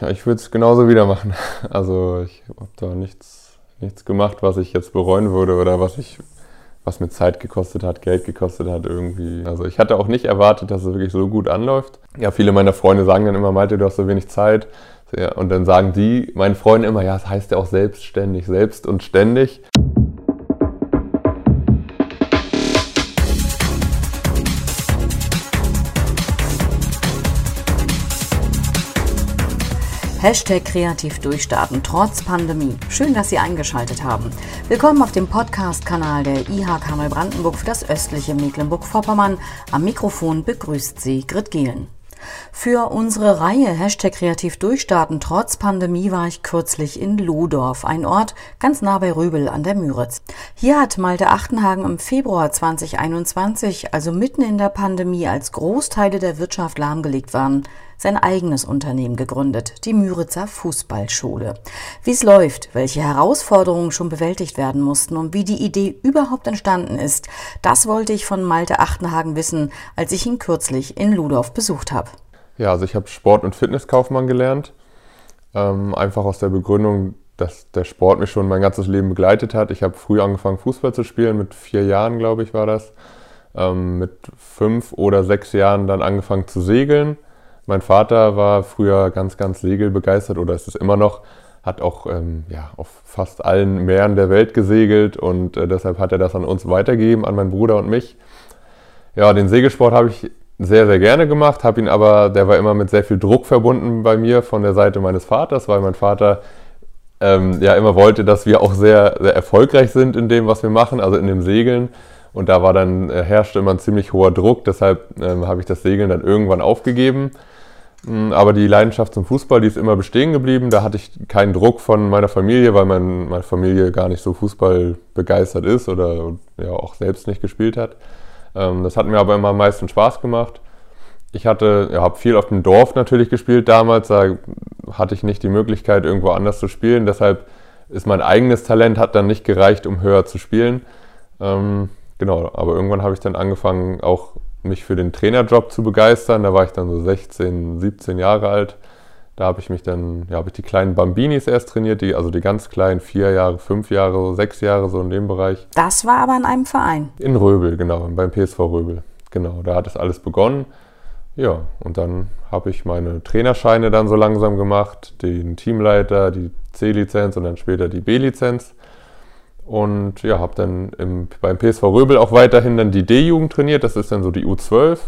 Ja, ich würde es genauso wieder machen. Also ich habe da nichts, nichts gemacht, was ich jetzt bereuen würde oder was ich was mir Zeit gekostet hat, Geld gekostet hat irgendwie. Also ich hatte auch nicht erwartet, dass es wirklich so gut anläuft. Ja, viele meiner Freunde sagen dann immer, Malte, du hast so wenig Zeit. Und dann sagen die, meinen Freunden immer, ja, es das heißt ja auch selbstständig, selbst und ständig. Hashtag kreativ durchstarten trotz Pandemie. Schön, dass Sie eingeschaltet haben. Willkommen auf dem Podcast-Kanal der IHK Neubrandenburg für das östliche Mecklenburg-Vorpommern. Am Mikrofon begrüßt Sie Grit Gielen. Für unsere Reihe Hashtag kreativ durchstarten trotz Pandemie war ich kürzlich in Lohndorf, ein Ort ganz nah bei Röbel an der Müritz. Hier hat Malte Achtenhagen im Februar 2021, also mitten in der Pandemie, als Großteile der Wirtschaft lahmgelegt waren, sein eigenes Unternehmen gegründet, die Müritzer Fußballschule. Wie es läuft, welche Herausforderungen schon bewältigt werden mussten und wie die Idee überhaupt entstanden ist, das wollte ich von Malte Achtenhagen wissen, als ich ihn kürzlich in Ludorf besucht habe. Ja, also ich habe Sport- und Fitnesskaufmann gelernt. Ähm, einfach aus der Begründung, dass der Sport mich schon mein ganzes Leben begleitet hat. Ich habe früh angefangen, Fußball zu spielen, mit vier Jahren, glaube ich, war das. Ähm, mit fünf oder sechs Jahren dann angefangen zu segeln. Mein Vater war früher ganz, ganz segelbegeistert oder ist es immer noch, hat auch ähm, ja, auf fast allen Meeren der Welt gesegelt und äh, deshalb hat er das an uns weitergegeben, an meinen Bruder und mich. Ja, den Segelsport habe ich sehr, sehr gerne gemacht, habe ihn aber, der war immer mit sehr viel Druck verbunden bei mir von der Seite meines Vaters, weil mein Vater ähm, ja immer wollte, dass wir auch sehr, sehr erfolgreich sind in dem, was wir machen, also in dem Segeln. Und da war dann, äh, herrschte immer ein ziemlich hoher Druck, deshalb ähm, habe ich das Segeln dann irgendwann aufgegeben. Mm, aber die Leidenschaft zum Fußball, die ist immer bestehen geblieben. Da hatte ich keinen Druck von meiner Familie, weil mein, meine Familie gar nicht so Fußball begeistert ist oder ja auch selbst nicht gespielt hat. Ähm, das hat mir aber immer am meisten Spaß gemacht. Ich hatte, ja, habe viel auf dem Dorf natürlich gespielt damals. Da hatte ich nicht die Möglichkeit, irgendwo anders zu spielen. Deshalb ist mein eigenes Talent hat dann nicht gereicht, um höher zu spielen. Ähm, genau, aber irgendwann habe ich dann angefangen, auch mich für den Trainerjob zu begeistern. Da war ich dann so 16, 17 Jahre alt. Da habe ich mich dann, ja, habe ich die kleinen Bambinis erst trainiert, die, also die ganz kleinen, vier Jahre, fünf Jahre, sechs Jahre, so in dem Bereich. Das war aber in einem Verein. In Röbel, genau, beim PSV Röbel. Genau, da hat es alles begonnen. Ja, und dann habe ich meine Trainerscheine dann so langsam gemacht, den Teamleiter, die C-Lizenz und dann später die B-Lizenz. Und ja, habe dann im, beim PSV Röbel auch weiterhin dann die D-Jugend trainiert. Das ist dann so die U12.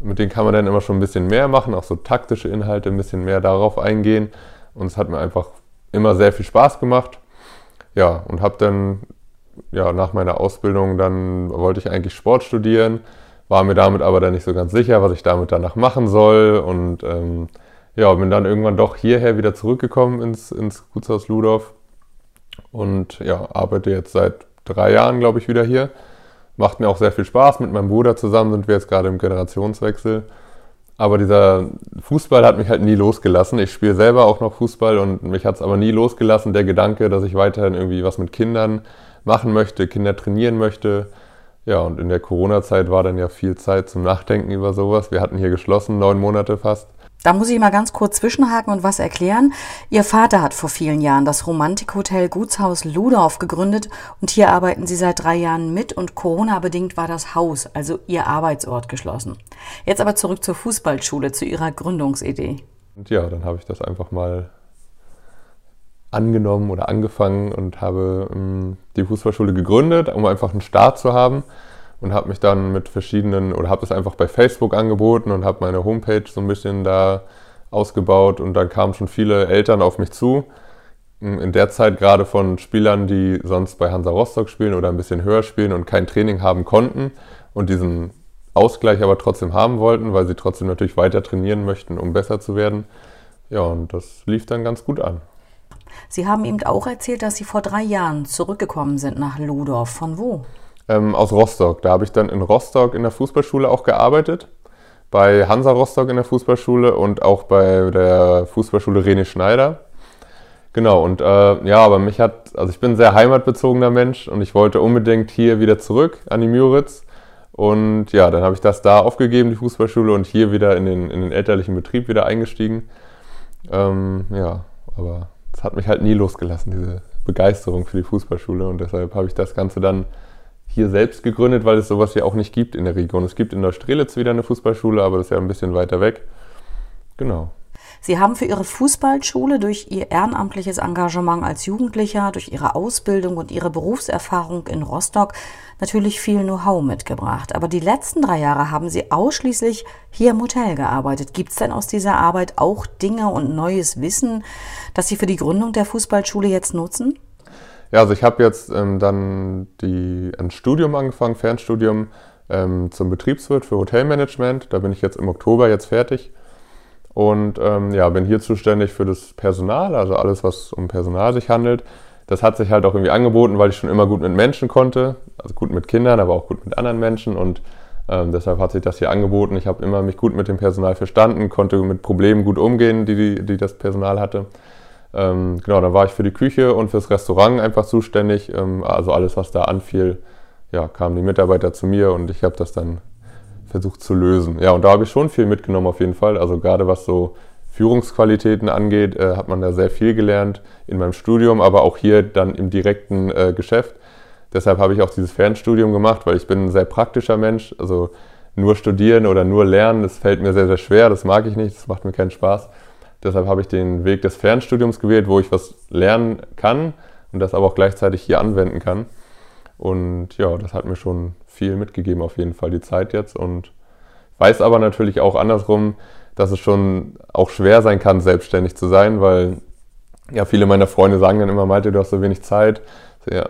Mit denen kann man dann immer schon ein bisschen mehr machen, auch so taktische Inhalte, ein bisschen mehr darauf eingehen. Und es hat mir einfach immer sehr viel Spaß gemacht. Ja, und habe dann, ja, nach meiner Ausbildung, dann wollte ich eigentlich Sport studieren, war mir damit aber dann nicht so ganz sicher, was ich damit danach machen soll. Und ähm, ja, bin dann irgendwann doch hierher wieder zurückgekommen ins, ins Gutshaus Ludorf und ja, arbeite jetzt seit drei Jahren, glaube ich, wieder hier. Macht mir auch sehr viel Spaß. Mit meinem Bruder zusammen sind wir jetzt gerade im Generationswechsel. Aber dieser Fußball hat mich halt nie losgelassen. Ich spiele selber auch noch Fußball und mich hat es aber nie losgelassen, der Gedanke, dass ich weiterhin irgendwie was mit Kindern machen möchte, Kinder trainieren möchte. Ja, und in der Corona-Zeit war dann ja viel Zeit zum Nachdenken über sowas. Wir hatten hier geschlossen, neun Monate fast. Da muss ich mal ganz kurz zwischenhaken und was erklären. Ihr Vater hat vor vielen Jahren das Romantikhotel Gutshaus Ludorf gegründet und hier arbeiten Sie seit drei Jahren mit und Corona-bedingt war das Haus, also Ihr Arbeitsort, geschlossen. Jetzt aber zurück zur Fußballschule, zu Ihrer Gründungsidee. Und ja, dann habe ich das einfach mal angenommen oder angefangen und habe ähm, die Fußballschule gegründet, um einfach einen Start zu haben und habe mich dann mit verschiedenen oder habe es einfach bei Facebook angeboten und habe meine Homepage so ein bisschen da ausgebaut und dann kamen schon viele Eltern auf mich zu. In der Zeit gerade von Spielern, die sonst bei Hansa Rostock spielen oder ein bisschen höher spielen und kein Training haben konnten und diesen Ausgleich aber trotzdem haben wollten, weil sie trotzdem natürlich weiter trainieren möchten, um besser zu werden. Ja, und das lief dann ganz gut an. Sie haben eben auch erzählt, dass Sie vor drei Jahren zurückgekommen sind nach Ludorf. Von wo? Ähm, aus Rostock. Da habe ich dann in Rostock in der Fußballschule auch gearbeitet. Bei Hansa Rostock in der Fußballschule und auch bei der Fußballschule René Schneider. Genau, und äh, ja, aber mich hat, also ich bin ein sehr heimatbezogener Mensch und ich wollte unbedingt hier wieder zurück an die Müritz. Und ja, dann habe ich das da aufgegeben, die Fußballschule, und hier wieder in den, in den elterlichen Betrieb wieder eingestiegen. Ähm, ja, aber es hat mich halt nie losgelassen, diese Begeisterung für die Fußballschule. Und deshalb habe ich das Ganze dann hier selbst gegründet, weil es sowas ja auch nicht gibt in der Region. Es gibt in Neustrelitz wieder eine Fußballschule, aber das ist ja ein bisschen weiter weg. Genau. Sie haben für Ihre Fußballschule durch Ihr ehrenamtliches Engagement als Jugendlicher, durch Ihre Ausbildung und Ihre Berufserfahrung in Rostock natürlich viel Know-how mitgebracht. Aber die letzten drei Jahre haben Sie ausschließlich hier im Hotel gearbeitet. Gibt es denn aus dieser Arbeit auch Dinge und neues Wissen, das Sie für die Gründung der Fußballschule jetzt nutzen? Ja, also ich habe jetzt ähm, dann die, ein Studium angefangen, Fernstudium ähm, zum Betriebswirt für Hotelmanagement. Da bin ich jetzt im Oktober jetzt fertig. Und ähm, ja, bin hier zuständig für das Personal, also alles, was um Personal sich handelt. Das hat sich halt auch irgendwie angeboten, weil ich schon immer gut mit Menschen konnte, also gut mit Kindern, aber auch gut mit anderen Menschen und ähm, deshalb hat sich das hier angeboten. Ich habe immer mich gut mit dem Personal verstanden, konnte mit Problemen gut umgehen, die, die, die das Personal hatte. Ähm, genau, dann war ich für die Küche und fürs Restaurant einfach zuständig. Ähm, also alles, was da anfiel, ja, kamen die Mitarbeiter zu mir und ich habe das dann versucht zu lösen. Ja, und da habe ich schon viel mitgenommen auf jeden Fall. Also gerade was so Führungsqualitäten angeht, äh, hat man da sehr viel gelernt in meinem Studium, aber auch hier dann im direkten äh, Geschäft. Deshalb habe ich auch dieses Fernstudium gemacht, weil ich bin ein sehr praktischer Mensch. Also nur studieren oder nur lernen, das fällt mir sehr, sehr schwer. Das mag ich nicht, das macht mir keinen Spaß. Deshalb habe ich den Weg des Fernstudiums gewählt, wo ich was lernen kann und das aber auch gleichzeitig hier anwenden kann. Und ja, das hat mir schon viel mitgegeben, auf jeden Fall die Zeit jetzt. Und weiß aber natürlich auch andersrum, dass es schon auch schwer sein kann, selbstständig zu sein, weil ja, viele meiner Freunde sagen dann immer, Malte, du hast so wenig Zeit.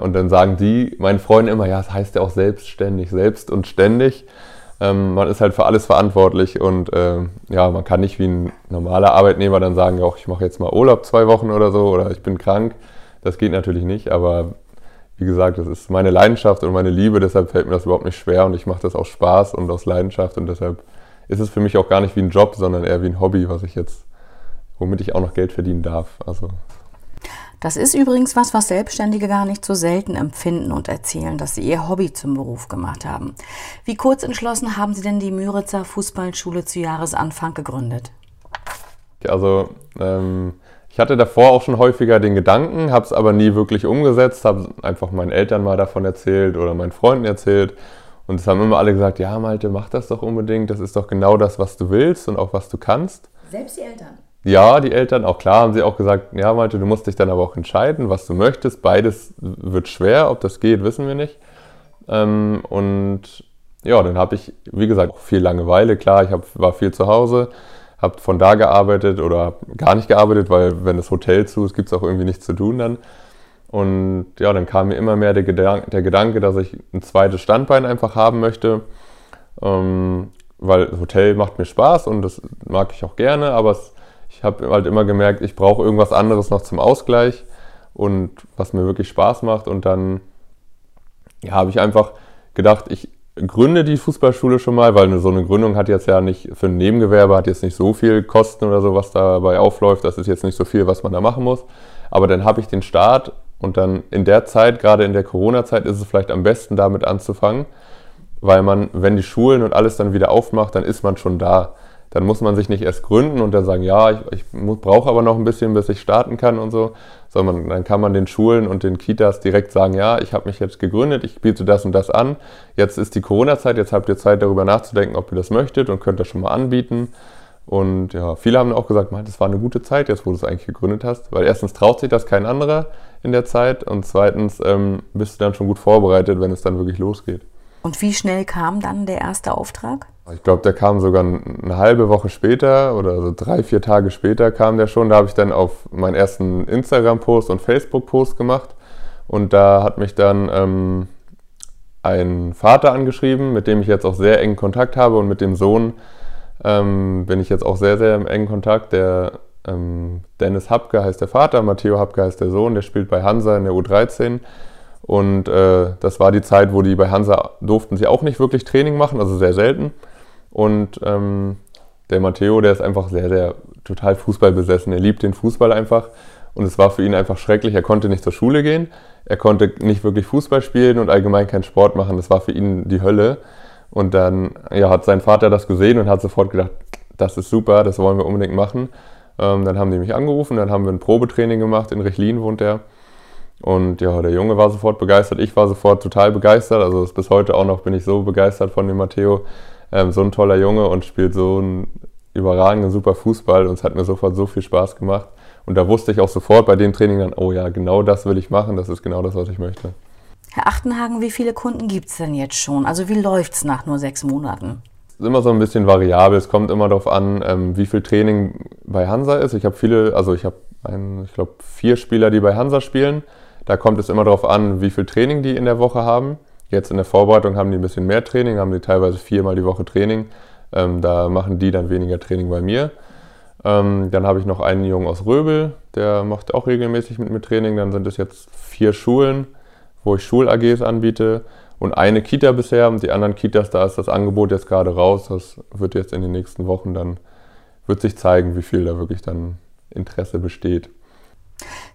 Und dann sagen die, meinen Freunden immer, ja, es das heißt ja auch selbstständig, selbst und ständig. Ähm, man ist halt für alles verantwortlich und äh, ja, man kann nicht wie ein normaler Arbeitnehmer dann sagen, ich mache jetzt mal Urlaub zwei Wochen oder so oder ich bin krank. Das geht natürlich nicht, aber wie gesagt, das ist meine Leidenschaft und meine Liebe, deshalb fällt mir das überhaupt nicht schwer und ich mache das aus Spaß und aus Leidenschaft und deshalb ist es für mich auch gar nicht wie ein Job, sondern eher wie ein Hobby, was ich jetzt, womit ich auch noch Geld verdienen darf. Also das ist übrigens was, was Selbstständige gar nicht so selten empfinden und erzählen, dass sie ihr Hobby zum Beruf gemacht haben. Wie kurz entschlossen haben Sie denn die Müritzer Fußballschule zu Jahresanfang gegründet? Also ähm, ich hatte davor auch schon häufiger den Gedanken, habe es aber nie wirklich umgesetzt, habe einfach meinen Eltern mal davon erzählt oder meinen Freunden erzählt. Und es haben immer alle gesagt, ja Malte, mach das doch unbedingt, das ist doch genau das, was du willst und auch was du kannst. Selbst die Eltern? Ja, die Eltern, auch klar, haben sie auch gesagt, ja Malte, du musst dich dann aber auch entscheiden, was du möchtest. Beides wird schwer, ob das geht, wissen wir nicht. Ähm, und ja, dann habe ich, wie gesagt, auch viel Langeweile, klar, ich hab, war viel zu Hause habe von da gearbeitet oder gar nicht gearbeitet, weil wenn das Hotel zu ist, gibt es auch irgendwie nichts zu tun dann. Und ja, dann kam mir immer mehr der, Gedank der Gedanke, dass ich ein zweites Standbein einfach haben möchte, ähm, weil Hotel macht mir Spaß und das mag ich auch gerne, aber es, ich habe halt immer gemerkt, ich brauche irgendwas anderes noch zum Ausgleich und was mir wirklich Spaß macht. Und dann ja, habe ich einfach gedacht, ich gründe die Fußballschule schon mal, weil so eine Gründung hat jetzt ja nicht für ein Nebengewerbe, hat jetzt nicht so viel Kosten oder so, was dabei aufläuft. Das ist jetzt nicht so viel, was man da machen muss. Aber dann habe ich den Start und dann in der Zeit, gerade in der Corona-Zeit, ist es vielleicht am besten damit anzufangen, weil man, wenn die Schulen und alles dann wieder aufmacht, dann ist man schon da. Dann muss man sich nicht erst gründen und dann sagen, ja, ich, ich brauche aber noch ein bisschen, bis ich starten kann und so, sondern dann kann man den Schulen und den Kitas direkt sagen, ja, ich habe mich jetzt gegründet, ich biete das und das an. Jetzt ist die Corona-Zeit, jetzt habt ihr Zeit darüber nachzudenken, ob ihr das möchtet und könnt das schon mal anbieten. Und ja, viele haben auch gesagt, das war eine gute Zeit, jetzt wo du es eigentlich gegründet hast, weil erstens traut sich das kein anderer in der Zeit und zweitens ähm, bist du dann schon gut vorbereitet, wenn es dann wirklich losgeht. Und wie schnell kam dann der erste Auftrag? Ich glaube, der kam sogar eine halbe Woche später oder so drei, vier Tage später kam der schon. Da habe ich dann auf meinen ersten Instagram-Post und Facebook-Post gemacht. Und da hat mich dann ähm, ein Vater angeschrieben, mit dem ich jetzt auch sehr engen Kontakt habe. Und mit dem Sohn ähm, bin ich jetzt auch sehr, sehr im engen Kontakt. Der ähm, Dennis Hapke heißt der Vater, Matteo Hapke heißt der Sohn. Der spielt bei Hansa in der U13. Und äh, das war die Zeit, wo die bei Hansa durften sie auch nicht wirklich Training machen, also sehr selten. Und ähm, der Matteo, der ist einfach sehr, sehr total Fußball besessen. Er liebt den Fußball einfach. Und es war für ihn einfach schrecklich. Er konnte nicht zur Schule gehen. Er konnte nicht wirklich Fußball spielen und allgemein keinen Sport machen. Das war für ihn die Hölle. Und dann ja, hat sein Vater das gesehen und hat sofort gedacht, das ist super, das wollen wir unbedingt machen. Ähm, dann haben die mich angerufen, dann haben wir ein Probetraining gemacht. In Rechlin wohnt der. Und ja, der Junge war sofort begeistert. Ich war sofort total begeistert. Also bis heute auch noch bin ich so begeistert von dem Matteo. Ähm, so ein toller Junge und spielt so einen überragenden, super Fußball. Und es hat mir sofort so viel Spaß gemacht. Und da wusste ich auch sofort bei dem Training dann, oh ja, genau das will ich machen. Das ist genau das, was ich möchte. Herr Achtenhagen, wie viele Kunden gibt es denn jetzt schon? Also wie läuft es nach nur sechs Monaten? ist immer so ein bisschen variabel. Es kommt immer darauf an, ähm, wie viel Training bei Hansa ist. Ich habe viele, also ich habe, ich glaube, vier Spieler, die bei Hansa spielen. Da kommt es immer darauf an, wie viel Training die in der Woche haben. Jetzt in der Vorbereitung haben die ein bisschen mehr Training, haben die teilweise viermal die Woche Training. Ähm, da machen die dann weniger Training bei mir. Ähm, dann habe ich noch einen Jungen aus Röbel, der macht auch regelmäßig mit mir Training. Dann sind es jetzt vier Schulen, wo ich Schul-AGs anbiete und eine Kita bisher. Und die anderen Kitas, da ist das Angebot jetzt gerade raus. Das wird jetzt in den nächsten Wochen dann, wird sich zeigen, wie viel da wirklich dann Interesse besteht.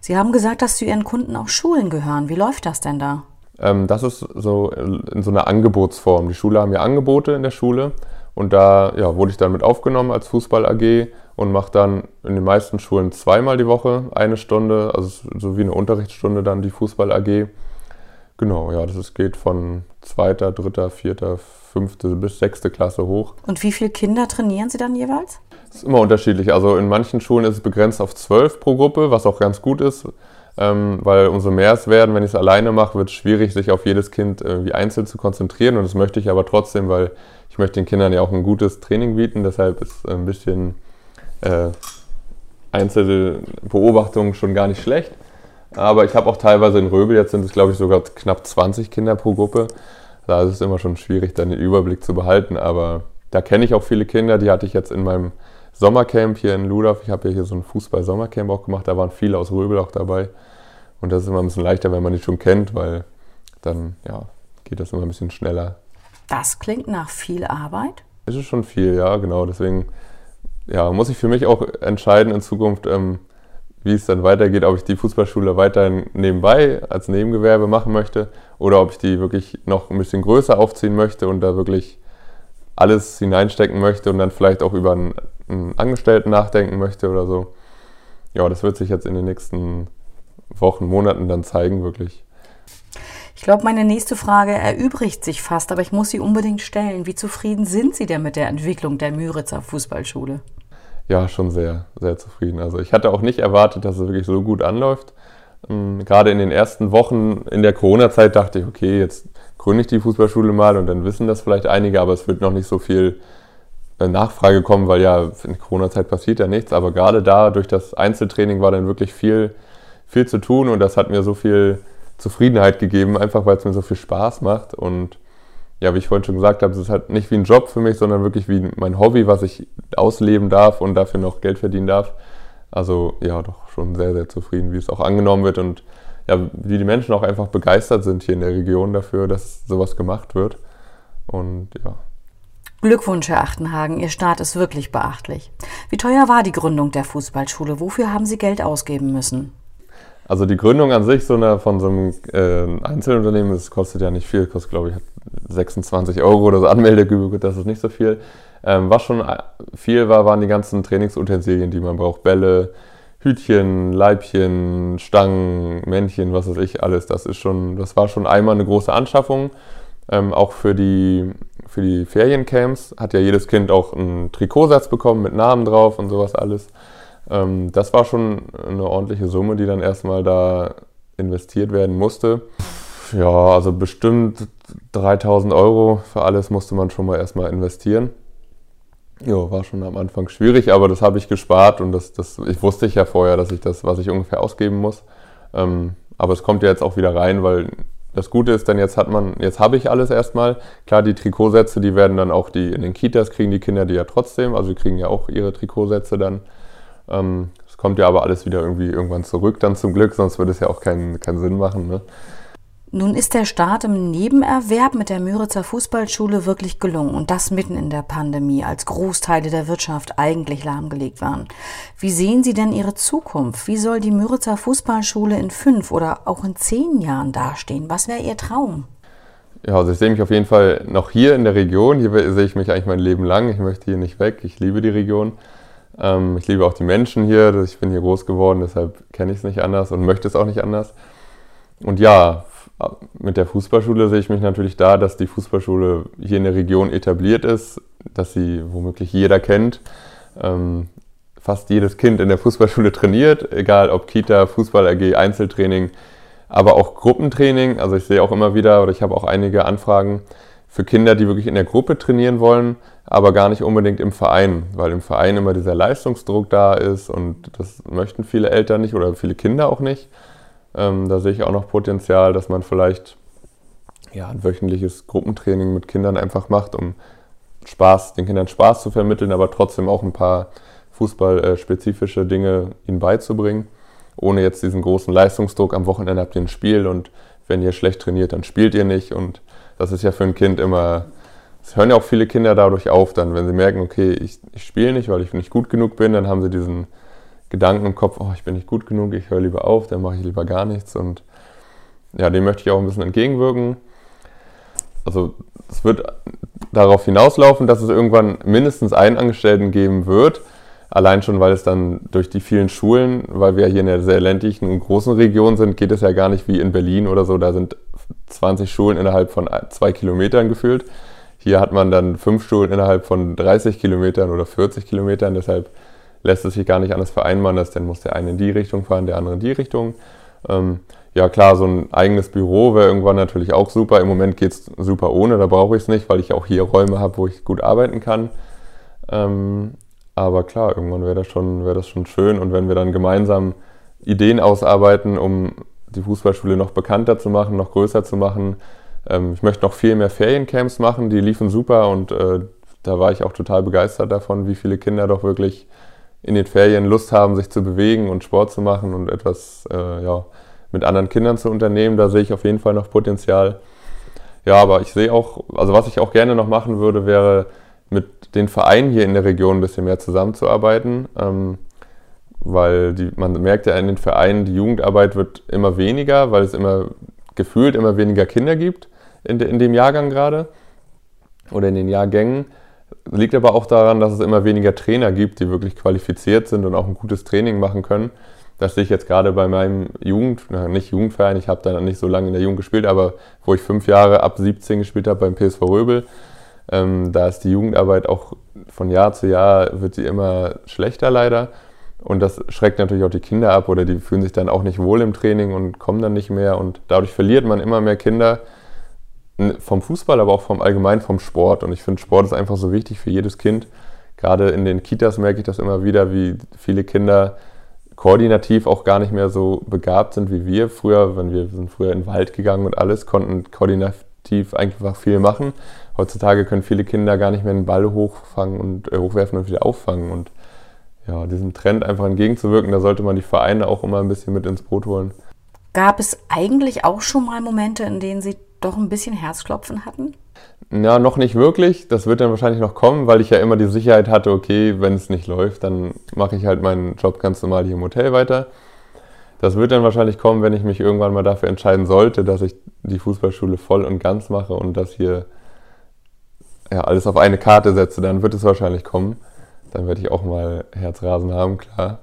Sie haben gesagt, dass zu Ihren Kunden auch Schulen gehören. Wie läuft das denn da? Ähm, das ist so in so einer Angebotsform. Die Schule haben ja Angebote in der Schule und da ja, wurde ich dann mit aufgenommen als Fußball AG und mache dann in den meisten Schulen zweimal die Woche eine Stunde, also so wie eine Unterrichtsstunde dann die Fußball AG. Genau, ja, das ist, geht von zweiter, dritter, vierter, fünfte bis sechste Klasse hoch. Und wie viele Kinder trainieren Sie dann jeweils? Das ist immer unterschiedlich. Also in manchen Schulen ist es begrenzt auf zwölf pro Gruppe, was auch ganz gut ist, ähm, weil umso mehr es werden, wenn ich es alleine mache, wird es schwierig, sich auf jedes Kind irgendwie einzeln zu konzentrieren. Und das möchte ich aber trotzdem, weil ich möchte den Kindern ja auch ein gutes Training bieten. Deshalb ist ein bisschen äh, einzelne Beobachtung schon gar nicht schlecht. Aber ich habe auch teilweise in Röbel, jetzt sind es glaube ich sogar knapp 20 Kinder pro Gruppe. Da ist es immer schon schwierig, dann den Überblick zu behalten. Aber da kenne ich auch viele Kinder, die hatte ich jetzt in meinem Sommercamp hier in Ludorf. Ich habe ja hier so ein Fußball-Sommercamp auch gemacht, da waren viele aus Röbel auch dabei. Und das ist immer ein bisschen leichter, wenn man die schon kennt, weil dann ja, geht das immer ein bisschen schneller. Das klingt nach viel Arbeit. Es ist schon viel, ja, genau. Deswegen ja, muss ich für mich auch entscheiden in Zukunft, ähm, wie es dann weitergeht, ob ich die Fußballschule weiterhin nebenbei als Nebengewerbe machen möchte oder ob ich die wirklich noch ein bisschen größer aufziehen möchte und da wirklich alles hineinstecken möchte und dann vielleicht auch über einen, einen Angestellten nachdenken möchte oder so. Ja, das wird sich jetzt in den nächsten Wochen, Monaten dann zeigen, wirklich. Ich glaube, meine nächste Frage erübrigt sich fast, aber ich muss sie unbedingt stellen. Wie zufrieden sind Sie denn mit der Entwicklung der Müritzer Fußballschule? Ja, schon sehr, sehr zufrieden. Also ich hatte auch nicht erwartet, dass es wirklich so gut anläuft. Ähm, gerade in den ersten Wochen in der Corona-Zeit dachte ich, okay, jetzt gründe ich die Fußballschule mal und dann wissen das vielleicht einige, aber es wird noch nicht so viel Nachfrage kommen, weil ja in Corona-Zeit passiert ja nichts. Aber gerade da durch das Einzeltraining war dann wirklich viel, viel zu tun und das hat mir so viel Zufriedenheit gegeben, einfach weil es mir so viel Spaß macht und ja, wie ich vorhin schon gesagt habe, es ist halt nicht wie ein Job für mich, sondern wirklich wie mein Hobby, was ich ausleben darf und dafür noch Geld verdienen darf. Also ja, doch schon sehr, sehr zufrieden, wie es auch angenommen wird und ja, wie die Menschen auch einfach begeistert sind hier in der Region dafür, dass sowas gemacht wird. Und ja. Glückwunsch, Herr Achtenhagen, Ihr Start ist wirklich beachtlich. Wie teuer war die Gründung der Fußballschule? Wofür haben Sie Geld ausgeben müssen? Also die Gründung an sich so eine, von so einem äh, Einzelunternehmen, das kostet ja nicht viel, kostet glaube ich 26 Euro oder so Anmeldegebühr, das ist nicht so viel. Ähm, was schon viel war, waren die ganzen Trainingsutensilien, die man braucht. Bälle, Hütchen, Leibchen, Stangen, Männchen, was weiß ich, alles. Das ist schon, das war schon einmal eine große Anschaffung. Ähm, auch für die, für die Feriencamps hat ja jedes Kind auch einen Trikotsatz bekommen mit Namen drauf und sowas alles. Ähm, das war schon eine ordentliche Summe, die dann erstmal da investiert werden musste. Ja, also bestimmt 3000 Euro für alles musste man schon mal erstmal investieren. Ja, war schon am Anfang schwierig, aber das habe ich gespart und das, das ich wusste ja vorher, dass ich das, was ich ungefähr ausgeben muss. Ähm, aber es kommt ja jetzt auch wieder rein, weil das Gute ist, dann jetzt hat man, jetzt habe ich alles erstmal. Klar, die Trikotsätze, die werden dann auch die in den Kitas kriegen die Kinder die ja trotzdem, also die kriegen ja auch ihre Trikotsätze dann. Ähm, es kommt ja aber alles wieder irgendwie irgendwann zurück, dann zum Glück, sonst würde es ja auch keinen, keinen Sinn machen. Ne? Nun ist der Start im Nebenerwerb mit der Müritzer Fußballschule wirklich gelungen und das mitten in der Pandemie, als Großteile der Wirtschaft eigentlich lahmgelegt waren. Wie sehen Sie denn Ihre Zukunft? Wie soll die Müritzer Fußballschule in fünf oder auch in zehn Jahren dastehen? Was wäre Ihr Traum? Ja, also ich sehe mich auf jeden Fall noch hier in der Region. Hier sehe ich mich eigentlich mein Leben lang. Ich möchte hier nicht weg. Ich liebe die Region. Ähm, ich liebe auch die Menschen hier. Ich bin hier groß geworden, deshalb kenne ich es nicht anders und möchte es auch nicht anders. Und ja, mit der Fußballschule sehe ich mich natürlich da, dass die Fußballschule hier in der Region etabliert ist, dass sie womöglich jeder kennt. Ähm, fast jedes Kind in der Fußballschule trainiert, egal ob Kita, Fußball AG, Einzeltraining, aber auch Gruppentraining. Also ich sehe auch immer wieder oder ich habe auch einige Anfragen für Kinder, die wirklich in der Gruppe trainieren wollen, aber gar nicht unbedingt im Verein, weil im Verein immer dieser Leistungsdruck da ist und das möchten viele Eltern nicht oder viele Kinder auch nicht. Ähm, da sehe ich auch noch Potenzial, dass man vielleicht ja, ein wöchentliches Gruppentraining mit Kindern einfach macht, um Spaß, den Kindern Spaß zu vermitteln, aber trotzdem auch ein paar fußballspezifische Dinge ihnen beizubringen, ohne jetzt diesen großen Leistungsdruck am Wochenende habt ihr ein Spiel und wenn ihr schlecht trainiert, dann spielt ihr nicht. Und das ist ja für ein Kind immer, es hören ja auch viele Kinder dadurch auf dann, wenn sie merken, okay, ich, ich spiele nicht, weil ich nicht gut genug bin, dann haben sie diesen Gedanken im Kopf, oh, ich bin nicht gut genug, ich höre lieber auf, dann mache ich lieber gar nichts und ja, dem möchte ich auch ein bisschen entgegenwirken. Also es wird darauf hinauslaufen, dass es irgendwann mindestens einen Angestellten geben wird, Allein schon, weil es dann durch die vielen Schulen, weil wir hier in einer sehr ländlichen und großen Region sind, geht es ja gar nicht wie in Berlin oder so. Da sind 20 Schulen innerhalb von zwei Kilometern gefühlt. Hier hat man dann fünf Schulen innerhalb von 30 Kilometern oder 40 Kilometern. Deshalb lässt es sich gar nicht anders vereinbaren, dass dann muss der eine in die Richtung fahren, der andere in die Richtung. Ähm, ja klar, so ein eigenes Büro wäre irgendwann natürlich auch super. Im Moment geht es super ohne, da brauche ich es nicht, weil ich auch hier Räume habe, wo ich gut arbeiten kann. Ähm, aber klar, irgendwann wäre das, schon, wär das schon schön. Und wenn wir dann gemeinsam Ideen ausarbeiten, um die Fußballschule noch bekannter zu machen, noch größer zu machen. Ähm, ich möchte noch viel mehr Feriencamps machen, die liefen super und äh, da war ich auch total begeistert davon, wie viele Kinder doch wirklich in den Ferien Lust haben, sich zu bewegen und Sport zu machen und etwas äh, ja, mit anderen Kindern zu unternehmen. Da sehe ich auf jeden Fall noch Potenzial. Ja, aber ich sehe auch, also was ich auch gerne noch machen würde, wäre mit den Vereinen hier in der Region ein bisschen mehr zusammenzuarbeiten, ähm, weil die, man merkt ja in den Vereinen, die Jugendarbeit wird immer weniger, weil es immer gefühlt immer weniger Kinder gibt in, de, in dem Jahrgang gerade oder in den Jahrgängen. Liegt aber auch daran, dass es immer weniger Trainer gibt, die wirklich qualifiziert sind und auch ein gutes Training machen können. Das sehe ich jetzt gerade bei meinem Jugend, na, nicht Jugendverein, ich habe da nicht so lange in der Jugend gespielt, aber wo ich fünf Jahre ab 17 gespielt habe beim PSV Röbel, ähm, da ist die Jugendarbeit auch von Jahr zu Jahr wird sie immer schlechter leider. Und das schreckt natürlich auch die Kinder ab oder die fühlen sich dann auch nicht wohl im Training und kommen dann nicht mehr. Und dadurch verliert man immer mehr Kinder vom Fußball, aber auch vom allgemein vom Sport. Und ich finde, Sport ist einfach so wichtig für jedes Kind. Gerade in den Kitas merke ich das immer wieder, wie viele Kinder koordinativ auch gar nicht mehr so begabt sind wie wir. Früher, wenn wir sind früher in den Wald gegangen und alles, konnten koordinativ einfach viel machen heutzutage können viele Kinder gar nicht mehr den Ball hochfangen und äh, hochwerfen und wieder auffangen. Und ja, diesem Trend einfach entgegenzuwirken, da sollte man die Vereine auch immer ein bisschen mit ins Boot holen. Gab es eigentlich auch schon mal Momente, in denen Sie doch ein bisschen Herzklopfen hatten? Ja, noch nicht wirklich. Das wird dann wahrscheinlich noch kommen, weil ich ja immer die Sicherheit hatte, okay, wenn es nicht läuft, dann mache ich halt meinen Job ganz normal hier im Hotel weiter. Das wird dann wahrscheinlich kommen, wenn ich mich irgendwann mal dafür entscheiden sollte, dass ich die Fußballschule voll und ganz mache und das hier ja, alles auf eine Karte setze, dann wird es wahrscheinlich kommen. Dann werde ich auch mal Herzrasen haben, klar.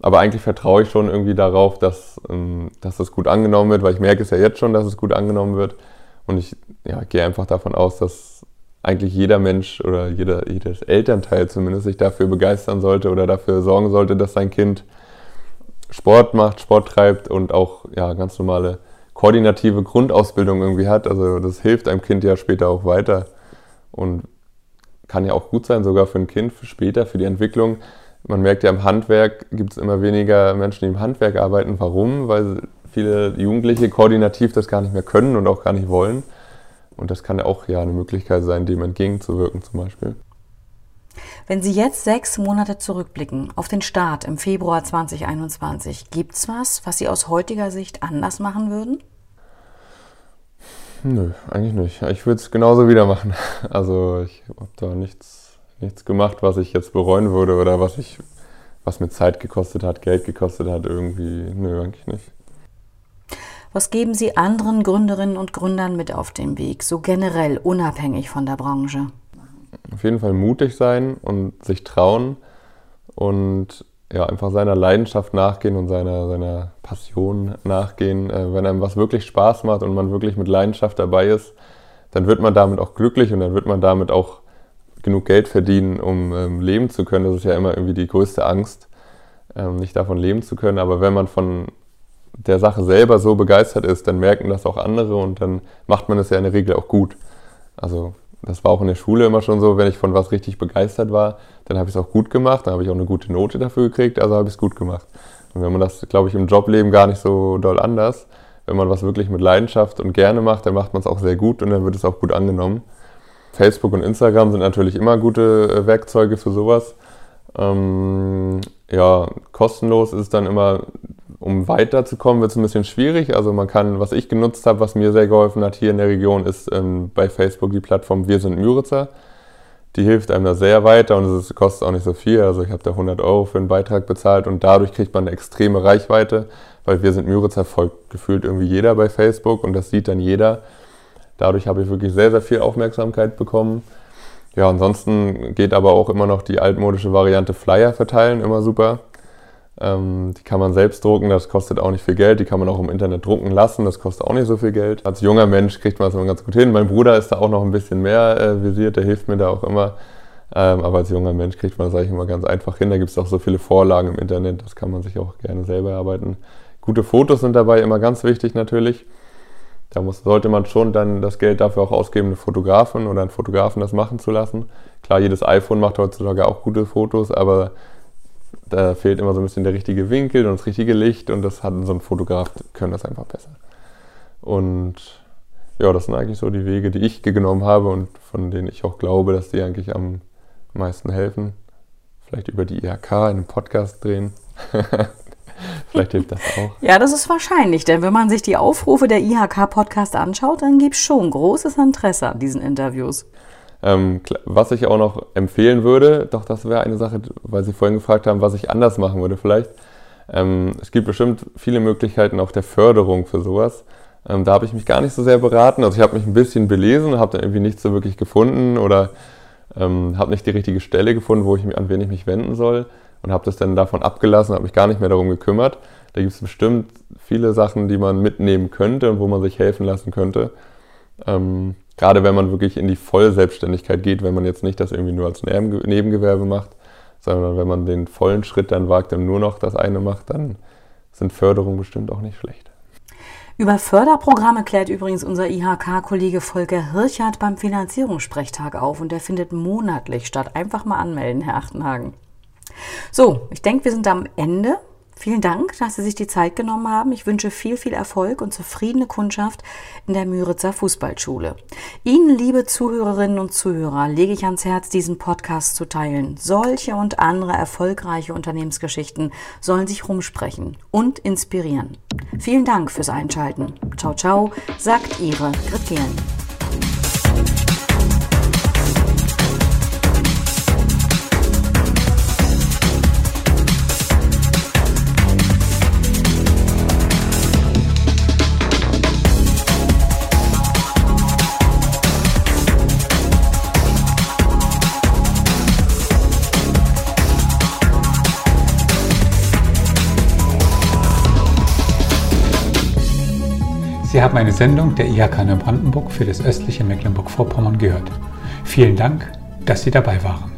Aber eigentlich vertraue ich schon irgendwie darauf, dass, ähm, dass das gut angenommen wird, weil ich merke es ja jetzt schon, dass es gut angenommen wird. Und ich ja, gehe einfach davon aus, dass eigentlich jeder Mensch oder jeder, jedes Elternteil zumindest sich dafür begeistern sollte oder dafür sorgen sollte, dass sein Kind Sport macht, Sport treibt und auch ja, ganz normale koordinative Grundausbildung irgendwie hat. Also das hilft einem Kind ja später auch weiter und kann ja auch gut sein, sogar für ein Kind, für später, für die Entwicklung. Man merkt ja im Handwerk gibt es immer weniger Menschen, die im Handwerk arbeiten. Warum? Weil viele Jugendliche koordinativ das gar nicht mehr können und auch gar nicht wollen. Und das kann ja auch ja eine Möglichkeit sein, dem entgegenzuwirken zum Beispiel. Wenn Sie jetzt sechs Monate zurückblicken auf den Start im Februar 2021, gibt es was, was Sie aus heutiger Sicht anders machen würden? Nö, eigentlich nicht. Ich würde es genauso wieder machen. Also ich habe da nichts, nichts gemacht, was ich jetzt bereuen würde oder was ich, was mir Zeit gekostet hat, Geld gekostet hat, irgendwie. Nö, eigentlich nicht. Was geben Sie anderen Gründerinnen und Gründern mit auf den Weg, so generell unabhängig von der Branche? Auf jeden Fall mutig sein und sich trauen. und ja, einfach seiner Leidenschaft nachgehen und seiner, seiner Passion nachgehen. Äh, wenn einem was wirklich Spaß macht und man wirklich mit Leidenschaft dabei ist, dann wird man damit auch glücklich und dann wird man damit auch genug Geld verdienen, um ähm, leben zu können. Das ist ja immer irgendwie die größte Angst, ähm, nicht davon leben zu können. Aber wenn man von der Sache selber so begeistert ist, dann merken das auch andere und dann macht man es ja in der Regel auch gut. Also das war auch in der Schule immer schon so, wenn ich von was richtig begeistert war, dann habe ich es auch gut gemacht, dann habe ich auch eine gute Note dafür gekriegt, also habe ich es gut gemacht. Und wenn man das, glaube ich, im Jobleben gar nicht so doll anders, wenn man was wirklich mit Leidenschaft und gerne macht, dann macht man es auch sehr gut und dann wird es auch gut angenommen. Facebook und Instagram sind natürlich immer gute äh, Werkzeuge für sowas. Ähm, ja, kostenlos ist dann immer um weiterzukommen, wird es ein bisschen schwierig. Also man kann, was ich genutzt habe, was mir sehr geholfen hat hier in der Region, ist ähm, bei Facebook die Plattform Wir sind Müritzer. Die hilft einem da sehr weiter und es kostet auch nicht so viel. Also ich habe da 100 Euro für einen Beitrag bezahlt und dadurch kriegt man eine extreme Reichweite, weil Wir sind Müritzer folgt gefühlt irgendwie jeder bei Facebook und das sieht dann jeder. Dadurch habe ich wirklich sehr, sehr viel Aufmerksamkeit bekommen. Ja, ansonsten geht aber auch immer noch die altmodische Variante Flyer verteilen, immer super. Ähm, die kann man selbst drucken, das kostet auch nicht viel Geld. Die kann man auch im Internet drucken lassen, das kostet auch nicht so viel Geld. Als junger Mensch kriegt man das immer ganz gut hin. Mein Bruder ist da auch noch ein bisschen mehr äh, visiert, der hilft mir da auch immer. Ähm, aber als junger Mensch kriegt man das eigentlich immer ganz einfach hin. Da gibt es auch so viele Vorlagen im Internet, das kann man sich auch gerne selber erarbeiten. Gute Fotos sind dabei immer ganz wichtig natürlich. Da muss, sollte man schon dann das Geld dafür auch ausgeben, eine Fotografin oder einen Fotografen das machen zu lassen. Klar, jedes iPhone macht heutzutage auch gute Fotos, aber da fehlt immer so ein bisschen der richtige Winkel und das richtige Licht und das hat so ein Fotograf, können das einfach besser. Und ja, das sind eigentlich so die Wege, die ich genommen habe und von denen ich auch glaube, dass die eigentlich am meisten helfen. Vielleicht über die IHK einen Podcast drehen. Vielleicht hilft das auch. Ja, das ist wahrscheinlich, denn wenn man sich die Aufrufe der IHK-Podcast anschaut, dann gibt es schon großes Interesse an diesen Interviews. Ähm, was ich auch noch empfehlen würde, doch das wäre eine Sache, weil Sie vorhin gefragt haben, was ich anders machen würde vielleicht. Ähm, es gibt bestimmt viele Möglichkeiten auch der Förderung für sowas. Ähm, da habe ich mich gar nicht so sehr beraten. Also ich habe mich ein bisschen belesen, habe da irgendwie nichts so wirklich gefunden oder ähm, habe nicht die richtige Stelle gefunden, wo ich, an wen ich mich wenden soll und habe das dann davon abgelassen, habe mich gar nicht mehr darum gekümmert. Da gibt es bestimmt viele Sachen, die man mitnehmen könnte und wo man sich helfen lassen könnte. Ähm, Gerade wenn man wirklich in die Vollselbstständigkeit geht, wenn man jetzt nicht das irgendwie nur als Nebengewerbe macht, sondern wenn man den vollen Schritt dann wagt und nur noch das eine macht, dann sind Förderungen bestimmt auch nicht schlecht. Über Förderprogramme klärt übrigens unser IHK-Kollege Volker Hirchert beim Finanzierungssprechtag auf und der findet monatlich statt. Einfach mal anmelden, Herr Achtenhagen. So, ich denke, wir sind am Ende. Vielen Dank, dass Sie sich die Zeit genommen haben. Ich wünsche viel, viel Erfolg und zufriedene Kundschaft in der Müritzer Fußballschule. Ihnen, liebe Zuhörerinnen und Zuhörer, lege ich ans Herz, diesen Podcast zu teilen. Solche und andere erfolgreiche Unternehmensgeschichten sollen sich rumsprechen und inspirieren. Vielen Dank fürs Einschalten. Ciao, ciao, sagt Ihre Grit Gehlen. Sie haben eine Sendung der IHK Neubrandenburg für das östliche Mecklenburg-Vorpommern gehört. Vielen Dank, dass Sie dabei waren.